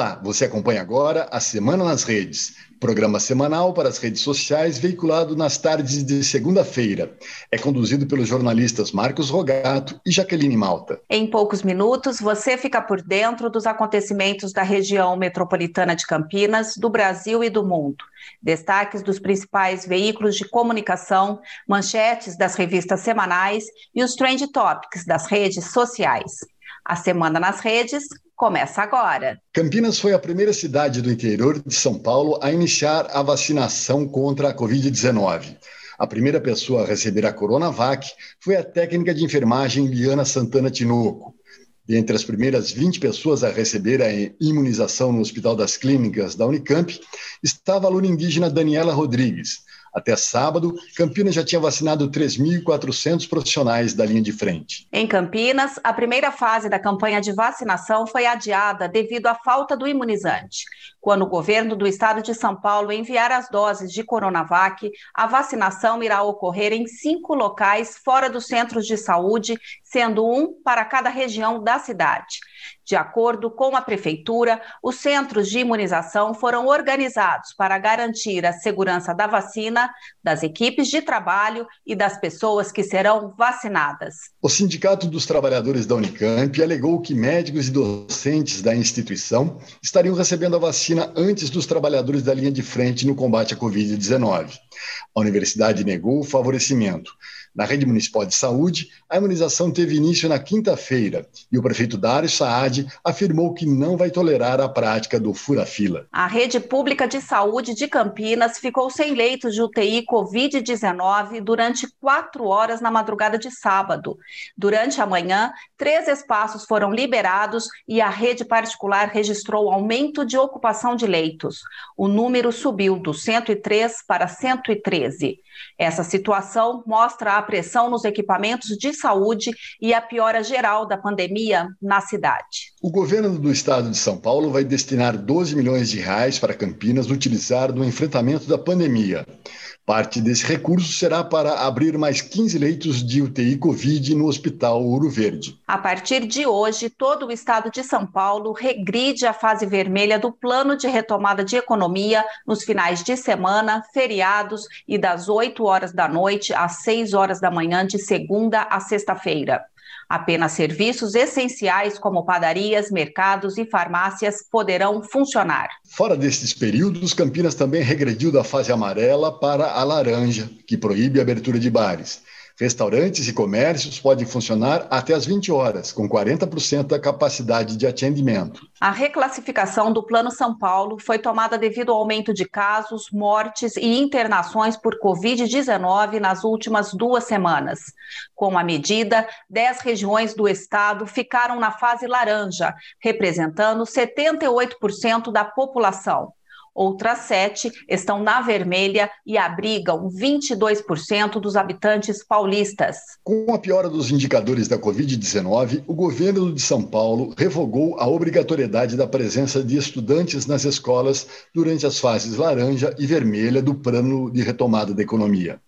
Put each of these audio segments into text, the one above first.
Olá, você acompanha agora a Semana nas Redes, programa semanal para as redes sociais veiculado nas tardes de segunda-feira. É conduzido pelos jornalistas Marcos Rogato e Jaqueline Malta. Em poucos minutos, você fica por dentro dos acontecimentos da região metropolitana de Campinas, do Brasil e do mundo. Destaques dos principais veículos de comunicação, manchetes das revistas semanais e os trend topics das redes sociais. A Semana nas Redes começa agora. Campinas foi a primeira cidade do interior de São Paulo a iniciar a vacinação contra a Covid-19. A primeira pessoa a receber a Coronavac foi a técnica de enfermagem Liana Santana Tinoco. Entre as primeiras 20 pessoas a receber a imunização no Hospital das Clínicas da Unicamp estava a aluna indígena Daniela Rodrigues, até sábado, Campinas já tinha vacinado 3.400 profissionais da linha de frente. Em Campinas, a primeira fase da campanha de vacinação foi adiada devido à falta do imunizante. Quando o governo do estado de São Paulo enviar as doses de Coronavac, a vacinação irá ocorrer em cinco locais fora dos centros de saúde, sendo um para cada região da cidade. De acordo com a Prefeitura, os centros de imunização foram organizados para garantir a segurança da vacina, das equipes de trabalho e das pessoas que serão vacinadas. O Sindicato dos Trabalhadores da Unicamp alegou que médicos e docentes da instituição estariam recebendo a vacina antes dos trabalhadores da linha de frente no combate à Covid-19. A universidade negou o favorecimento. Na rede municipal de saúde, a imunização teve início na quinta-feira e o prefeito Dário Saad afirmou que não vai tolerar a prática do fura-fila. A rede pública de saúde de Campinas ficou sem leitos de UTI Covid-19 durante quatro horas na madrugada de sábado. Durante a manhã, três espaços foram liberados e a rede particular registrou aumento de ocupação de leitos. O número subiu do 103 para 113. Essa situação mostra a pressão nos equipamentos de saúde e a piora geral da pandemia na cidade. O governo do estado de São Paulo vai destinar 12 milhões de reais para Campinas utilizar no enfrentamento da pandemia. Parte desse recurso será para abrir mais 15 leitos de UTI Covid no Hospital Ouro Verde. A partir de hoje, todo o estado de São Paulo regride a fase vermelha do plano de retomada de economia nos finais de semana, feriados e das 8 horas da noite às 6 horas da manhã de segunda a sexta-feira. Apenas serviços essenciais como padarias, mercados e farmácias poderão funcionar. Fora destes períodos, Campinas também regrediu da fase amarela para a laranja, que proíbe a abertura de bares. Restaurantes e comércios podem funcionar até às 20 horas, com 40% da capacidade de atendimento. A reclassificação do Plano São Paulo foi tomada devido ao aumento de casos, mortes e internações por Covid-19 nas últimas duas semanas. Com a medida, 10 regiões do estado ficaram na fase laranja, representando 78% da população. Outras sete estão na vermelha e abrigam 22% dos habitantes paulistas. Com a piora dos indicadores da Covid-19, o governo de São Paulo revogou a obrigatoriedade da presença de estudantes nas escolas durante as fases laranja e vermelha do plano de retomada da economia.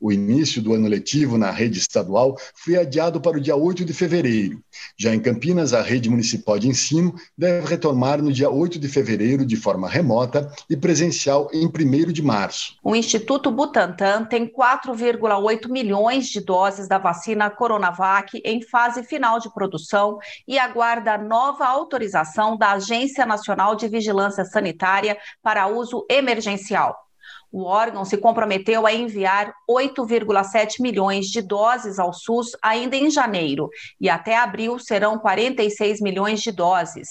O início do ano letivo na rede estadual foi adiado para o dia 8 de fevereiro. Já em Campinas, a rede municipal de ensino deve retomar no dia 8 de fevereiro de forma remota e presencial em 1 de março. O Instituto Butantan tem 4,8 milhões de doses da vacina Coronavac em fase final de produção e aguarda nova autorização da Agência Nacional de Vigilância Sanitária para uso emergencial. O órgão se comprometeu a enviar 8,7 milhões de doses ao SUS ainda em janeiro, e até abril serão 46 milhões de doses.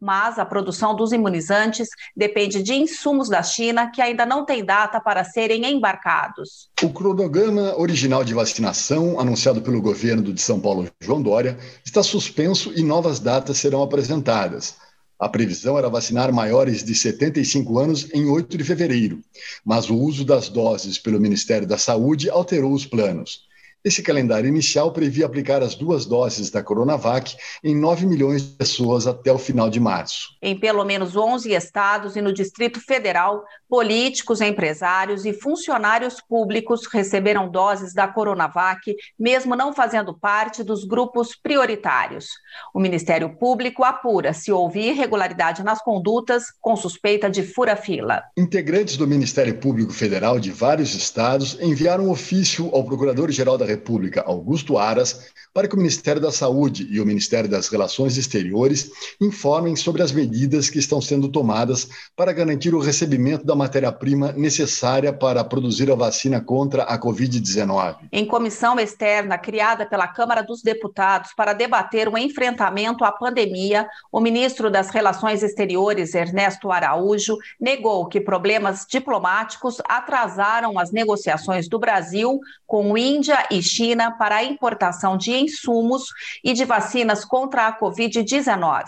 Mas a produção dos imunizantes depende de insumos da China que ainda não tem data para serem embarcados. O cronograma original de vacinação, anunciado pelo governo de São Paulo, João Dória, está suspenso e novas datas serão apresentadas. A previsão era vacinar maiores de 75 anos em 8 de fevereiro, mas o uso das doses pelo Ministério da Saúde alterou os planos. Esse calendário inicial previa aplicar as duas doses da Coronavac em 9 milhões de pessoas até o final de março. Em pelo menos 11 estados e no Distrito Federal, políticos, empresários e funcionários públicos receberam doses da Coronavac, mesmo não fazendo parte dos grupos prioritários. O Ministério Público apura se houve irregularidade nas condutas com suspeita de fura-fila. Integrantes do Ministério Público Federal de vários estados enviaram um ofício ao Procurador-Geral da República, Augusto Aras, para que o Ministério da Saúde e o Ministério das Relações Exteriores informem sobre as medidas que estão sendo tomadas para garantir o recebimento da matéria-prima necessária para produzir a vacina contra a Covid-19. Em comissão externa criada pela Câmara dos Deputados para debater o enfrentamento à pandemia, o ministro das Relações Exteriores, Ernesto Araújo, negou que problemas diplomáticos atrasaram as negociações do Brasil com Índia e China para a importação de insumos e de vacinas contra a Covid-19.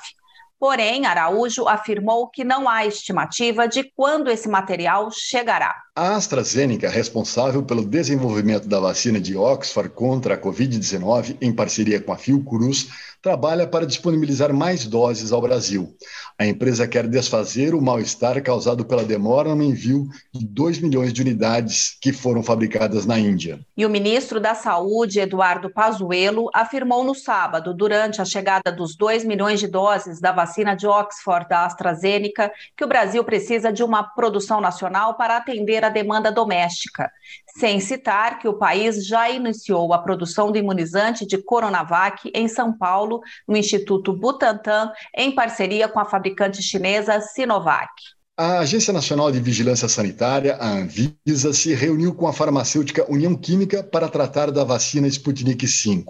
Porém, Araújo afirmou que não há estimativa de quando esse material chegará. A AstraZeneca, responsável pelo desenvolvimento da vacina de Oxford contra a Covid-19, em parceria com a Fiocruz, trabalha para disponibilizar mais doses ao Brasil. A empresa quer desfazer o mal-estar causado pela demora no envio de 2 milhões de unidades que foram fabricadas na Índia. E o ministro da Saúde, Eduardo Pazuello, afirmou no sábado, durante a chegada dos 2 milhões de doses da vacina de Oxford da AstraZeneca, que o Brasil precisa de uma produção nacional para atender a demanda doméstica, sem citar que o país já iniciou a produção do imunizante de Coronavac em São Paulo, no Instituto Butantan, em parceria com a fabricante chinesa Sinovac. A Agência Nacional de Vigilância Sanitária, a Anvisa, se reuniu com a farmacêutica União Química para tratar da vacina Sputnik V.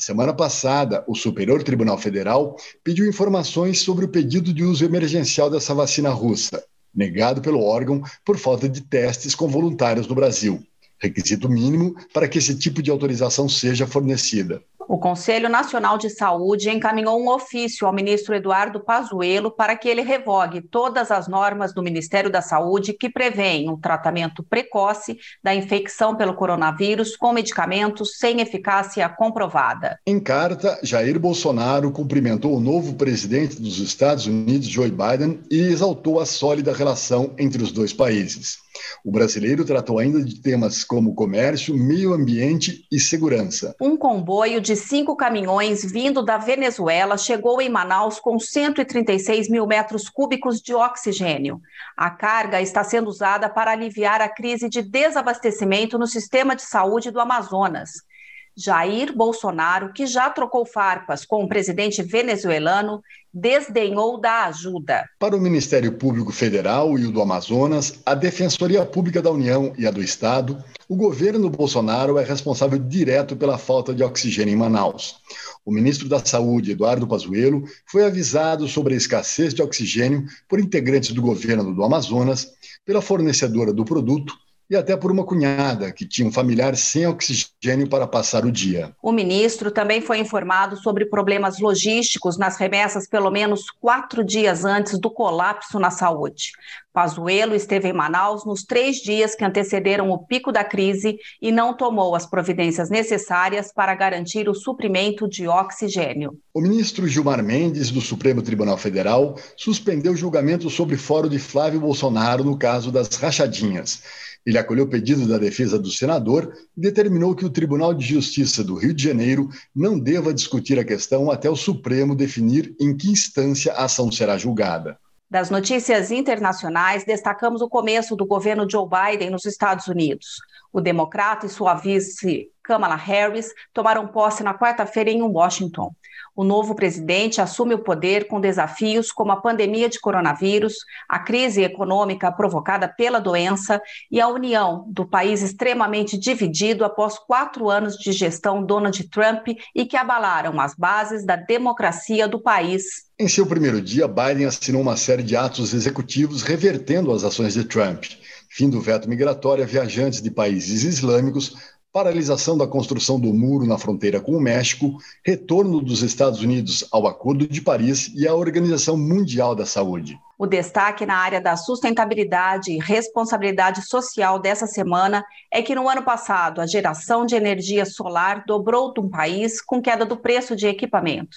Na semana passada, o Superior Tribunal Federal pediu informações sobre o pedido de uso emergencial dessa vacina russa, negado pelo órgão por falta de testes com voluntários no Brasil, requisito mínimo para que esse tipo de autorização seja fornecida. O Conselho Nacional de Saúde encaminhou um ofício ao ministro Eduardo Pazuello para que ele revogue todas as normas do Ministério da Saúde que prevêem o tratamento precoce da infecção pelo coronavírus com medicamentos sem eficácia comprovada. Em carta, Jair Bolsonaro cumprimentou o novo presidente dos Estados Unidos, Joe Biden, e exaltou a sólida relação entre os dois países. O brasileiro tratou ainda de temas como comércio, meio ambiente e segurança. Um comboio de cinco caminhões vindo da Venezuela chegou em Manaus com 136 mil metros cúbicos de oxigênio. A carga está sendo usada para aliviar a crise de desabastecimento no sistema de saúde do Amazonas. Jair Bolsonaro, que já trocou farpas com o presidente venezuelano, desdenhou da ajuda. Para o Ministério Público Federal e o do Amazonas, a Defensoria Pública da União e a do Estado, o governo Bolsonaro é responsável direto pela falta de oxigênio em Manaus. O ministro da Saúde, Eduardo Pazuello, foi avisado sobre a escassez de oxigênio por integrantes do governo do Amazonas, pela fornecedora do produto e até por uma cunhada que tinha um familiar sem oxigênio para passar o dia. O ministro também foi informado sobre problemas logísticos nas remessas pelo menos quatro dias antes do colapso na saúde. Pazuello esteve em Manaus nos três dias que antecederam o pico da crise e não tomou as providências necessárias para garantir o suprimento de oxigênio. O ministro Gilmar Mendes, do Supremo Tribunal Federal, suspendeu o julgamento sobre fórum de Flávio Bolsonaro no caso das rachadinhas. Ele acolheu o pedido da defesa do senador e determinou que o Tribunal de Justiça do Rio de Janeiro não deva discutir a questão até o Supremo definir em que instância a ação será julgada. Das notícias internacionais, destacamos o começo do governo Joe Biden nos Estados Unidos. O democrata e sua vice Kamala Harris tomaram posse na quarta-feira em Washington. O novo presidente assume o poder com desafios como a pandemia de coronavírus, a crise econômica provocada pela doença e a união do país extremamente dividido após quatro anos de gestão Donald Trump e que abalaram as bases da democracia do país em seu primeiro dia, Biden assinou uma série de atos executivos revertendo as ações de Trump, fim do veto migratório a viajantes de países islâmicos, paralisação da construção do muro na fronteira com o México, retorno dos Estados Unidos ao Acordo de Paris e à Organização Mundial da Saúde. O destaque na área da sustentabilidade e responsabilidade social dessa semana é que no ano passado a geração de energia solar dobrou no país com queda do preço de equipamentos.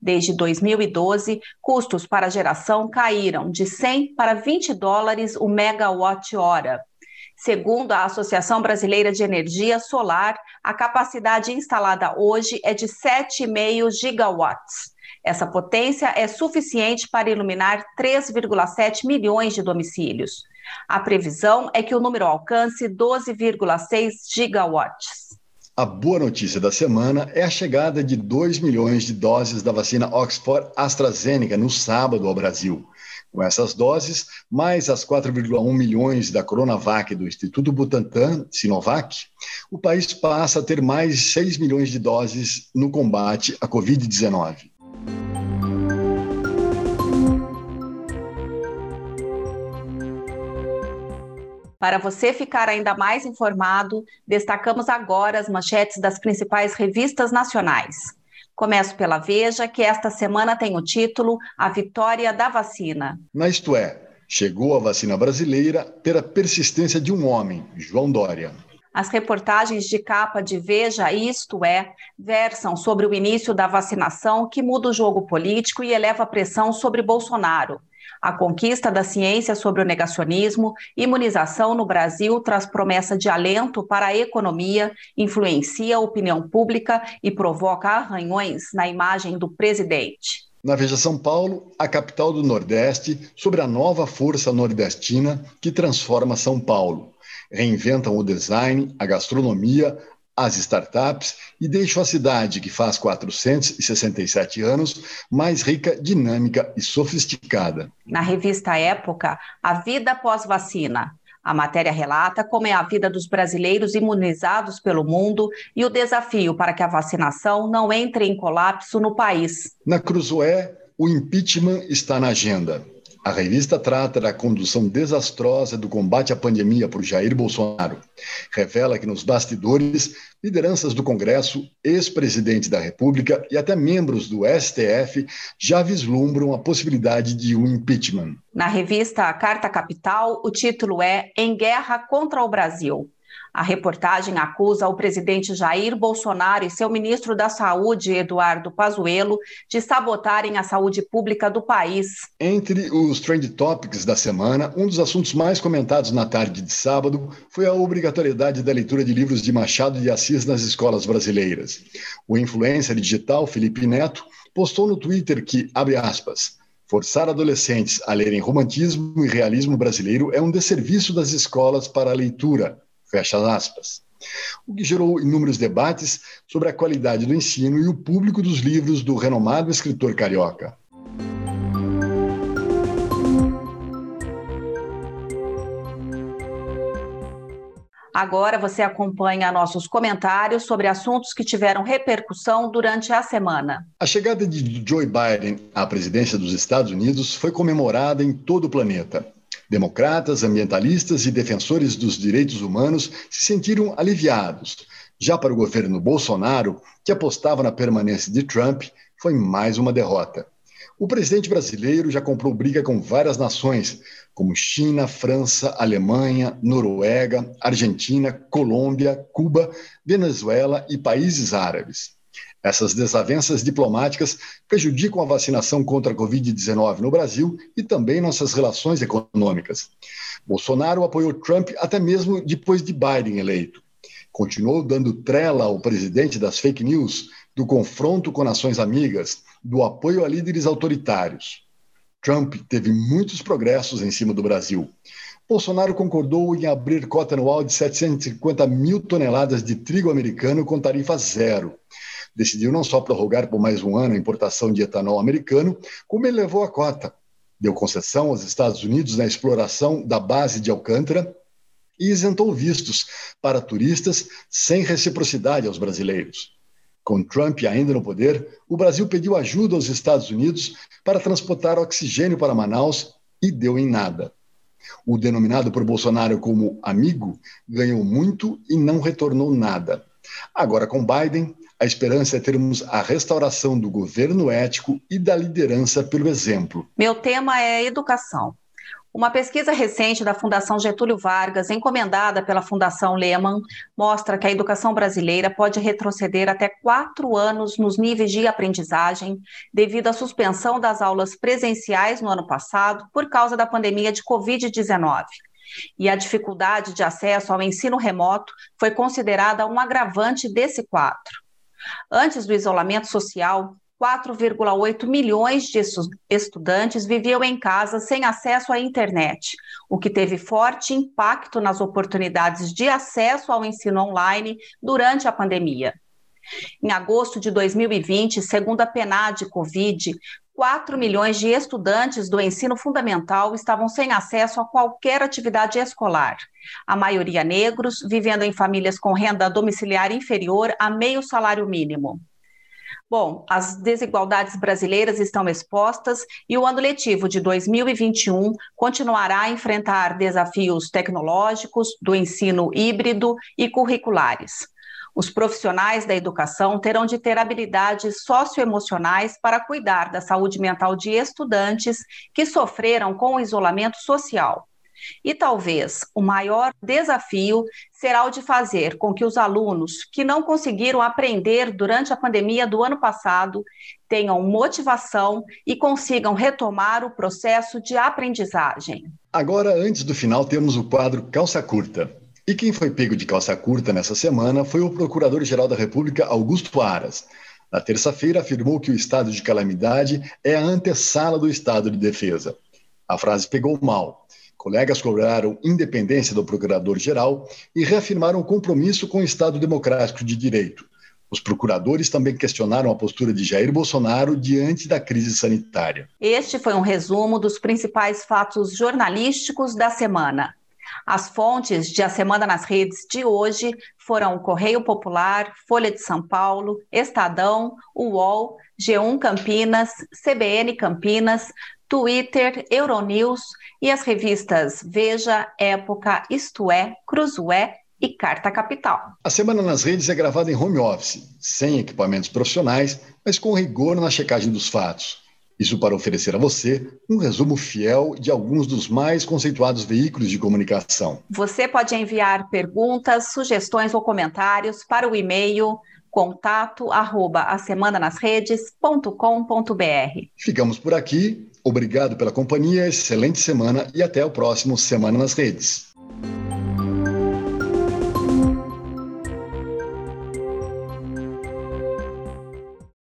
Desde 2012, custos para a geração caíram de 100 para 20 dólares o megawatt-hora. Segundo a Associação Brasileira de Energia Solar, a capacidade instalada hoje é de 7,5 gigawatts. Essa potência é suficiente para iluminar 3,7 milhões de domicílios. A previsão é que o número alcance 12,6 gigawatts. A boa notícia da semana é a chegada de 2 milhões de doses da vacina Oxford AstraZeneca no sábado ao Brasil. Com essas doses, mais as 4,1 milhões da Coronavac do Instituto Butantan, Sinovac, o país passa a ter mais 6 milhões de doses no combate à Covid-19. Para você ficar ainda mais informado, destacamos agora as manchetes das principais revistas nacionais. Começo pela Veja, que esta semana tem o título A Vitória da Vacina. Na Isto É, chegou a vacina brasileira ter a persistência de um homem, João Dória. As reportagens de capa de Veja Isto É versam sobre o início da vacinação que muda o jogo político e eleva a pressão sobre Bolsonaro. A conquista da ciência sobre o negacionismo, imunização no Brasil traz promessa de alento para a economia, influencia a opinião pública e provoca arranhões na imagem do presidente. Na Veja São Paulo, a capital do Nordeste, sobre a nova força nordestina que transforma São Paulo. Reinventam o design, a gastronomia, as startups e deixam a cidade, que faz 467 anos, mais rica, dinâmica e sofisticada. Na revista Época, A Vida Pós-Vacina. A matéria relata como é a vida dos brasileiros imunizados pelo mundo e o desafio para que a vacinação não entre em colapso no país. Na Cruzoé, o impeachment está na agenda. A revista trata da condução desastrosa do combate à pandemia por Jair Bolsonaro. Revela que nos bastidores, lideranças do Congresso, ex-presidente da República e até membros do STF já vislumbram a possibilidade de um impeachment. Na revista Carta Capital, o título é Em Guerra contra o Brasil. A reportagem acusa o presidente Jair Bolsonaro e seu ministro da Saúde, Eduardo Pazuello, de sabotarem a saúde pública do país. Entre os trend topics da semana, um dos assuntos mais comentados na tarde de sábado foi a obrigatoriedade da leitura de livros de Machado de Assis nas escolas brasileiras. O influencer digital Felipe Neto postou no Twitter que, abre aspas, Forçar adolescentes a lerem romantismo e realismo brasileiro é um desserviço das escolas para a leitura. Fecha aspas. O que gerou inúmeros debates sobre a qualidade do ensino e o público dos livros do renomado escritor carioca. Agora você acompanha nossos comentários sobre assuntos que tiveram repercussão durante a semana. A chegada de Joe Biden à presidência dos Estados Unidos foi comemorada em todo o planeta. Democratas, ambientalistas e defensores dos direitos humanos se sentiram aliviados. Já para o governo Bolsonaro, que apostava na permanência de Trump, foi mais uma derrota. O presidente brasileiro já comprou briga com várias nações, como China, França, Alemanha, Noruega, Argentina, Colômbia, Cuba, Venezuela e países árabes. Essas desavenças diplomáticas prejudicam a vacinação contra a Covid-19 no Brasil e também nossas relações econômicas. Bolsonaro apoiou Trump até mesmo depois de Biden eleito. Continuou dando trela ao presidente das fake news, do confronto com nações amigas, do apoio a líderes autoritários. Trump teve muitos progressos em cima do Brasil. Bolsonaro concordou em abrir cota anual de 750 mil toneladas de trigo americano com tarifa zero decidiu não só prorrogar por mais um ano a importação de etanol americano, como ele levou a cota. Deu concessão aos Estados Unidos na exploração da base de Alcântara e isentou vistos para turistas sem reciprocidade aos brasileiros. Com Trump ainda no poder, o Brasil pediu ajuda aos Estados Unidos para transportar oxigênio para Manaus e deu em nada. O denominado por Bolsonaro como amigo ganhou muito e não retornou nada. Agora, com Biden, a esperança é termos a restauração do governo ético e da liderança pelo exemplo. Meu tema é educação. Uma pesquisa recente da Fundação Getúlio Vargas, encomendada pela Fundação Lehman, mostra que a educação brasileira pode retroceder até quatro anos nos níveis de aprendizagem, devido à suspensão das aulas presenciais no ano passado por causa da pandemia de Covid-19. E a dificuldade de acesso ao ensino remoto foi considerada um agravante desse quadro. Antes do isolamento social, 4,8 milhões de estudantes viviam em casa sem acesso à internet, o que teve forte impacto nas oportunidades de acesso ao ensino online durante a pandemia. Em agosto de 2020, segundo a PNAD Covid, 4 milhões de estudantes do ensino fundamental estavam sem acesso a qualquer atividade escolar. A maioria negros, vivendo em famílias com renda domiciliar inferior a meio salário mínimo. Bom, as desigualdades brasileiras estão expostas e o ano letivo de 2021 continuará a enfrentar desafios tecnológicos, do ensino híbrido e curriculares. Os profissionais da educação terão de ter habilidades socioemocionais para cuidar da saúde mental de estudantes que sofreram com o isolamento social. E talvez o maior desafio será o de fazer com que os alunos que não conseguiram aprender durante a pandemia do ano passado tenham motivação e consigam retomar o processo de aprendizagem. Agora, antes do final, temos o quadro Calça Curta. E quem foi pego de calça curta nessa semana foi o Procurador-Geral da República, Augusto Aras. Na terça-feira, afirmou que o estado de calamidade é a antessala do estado de defesa. A frase pegou mal. Colegas cobraram independência do procurador-geral e reafirmaram o compromisso com o Estado democrático de direito. Os procuradores também questionaram a postura de Jair Bolsonaro diante da crise sanitária. Este foi um resumo dos principais fatos jornalísticos da semana. As fontes de A Semana nas Redes de hoje foram o Correio Popular, Folha de São Paulo, Estadão, UOL, G1 Campinas, CBN Campinas, Twitter, Euronews e as revistas Veja, Época, Isto É, Cruzoé e Carta Capital. A Semana nas Redes é gravada em home office, sem equipamentos profissionais, mas com rigor na checagem dos fatos. Isso para oferecer a você um resumo fiel de alguns dos mais conceituados veículos de comunicação. Você pode enviar perguntas, sugestões ou comentários para o e-mail contato arroba asemananasredes.com.br. Ficamos por aqui. Obrigado pela companhia, excelente semana e até o próximo Semana nas Redes.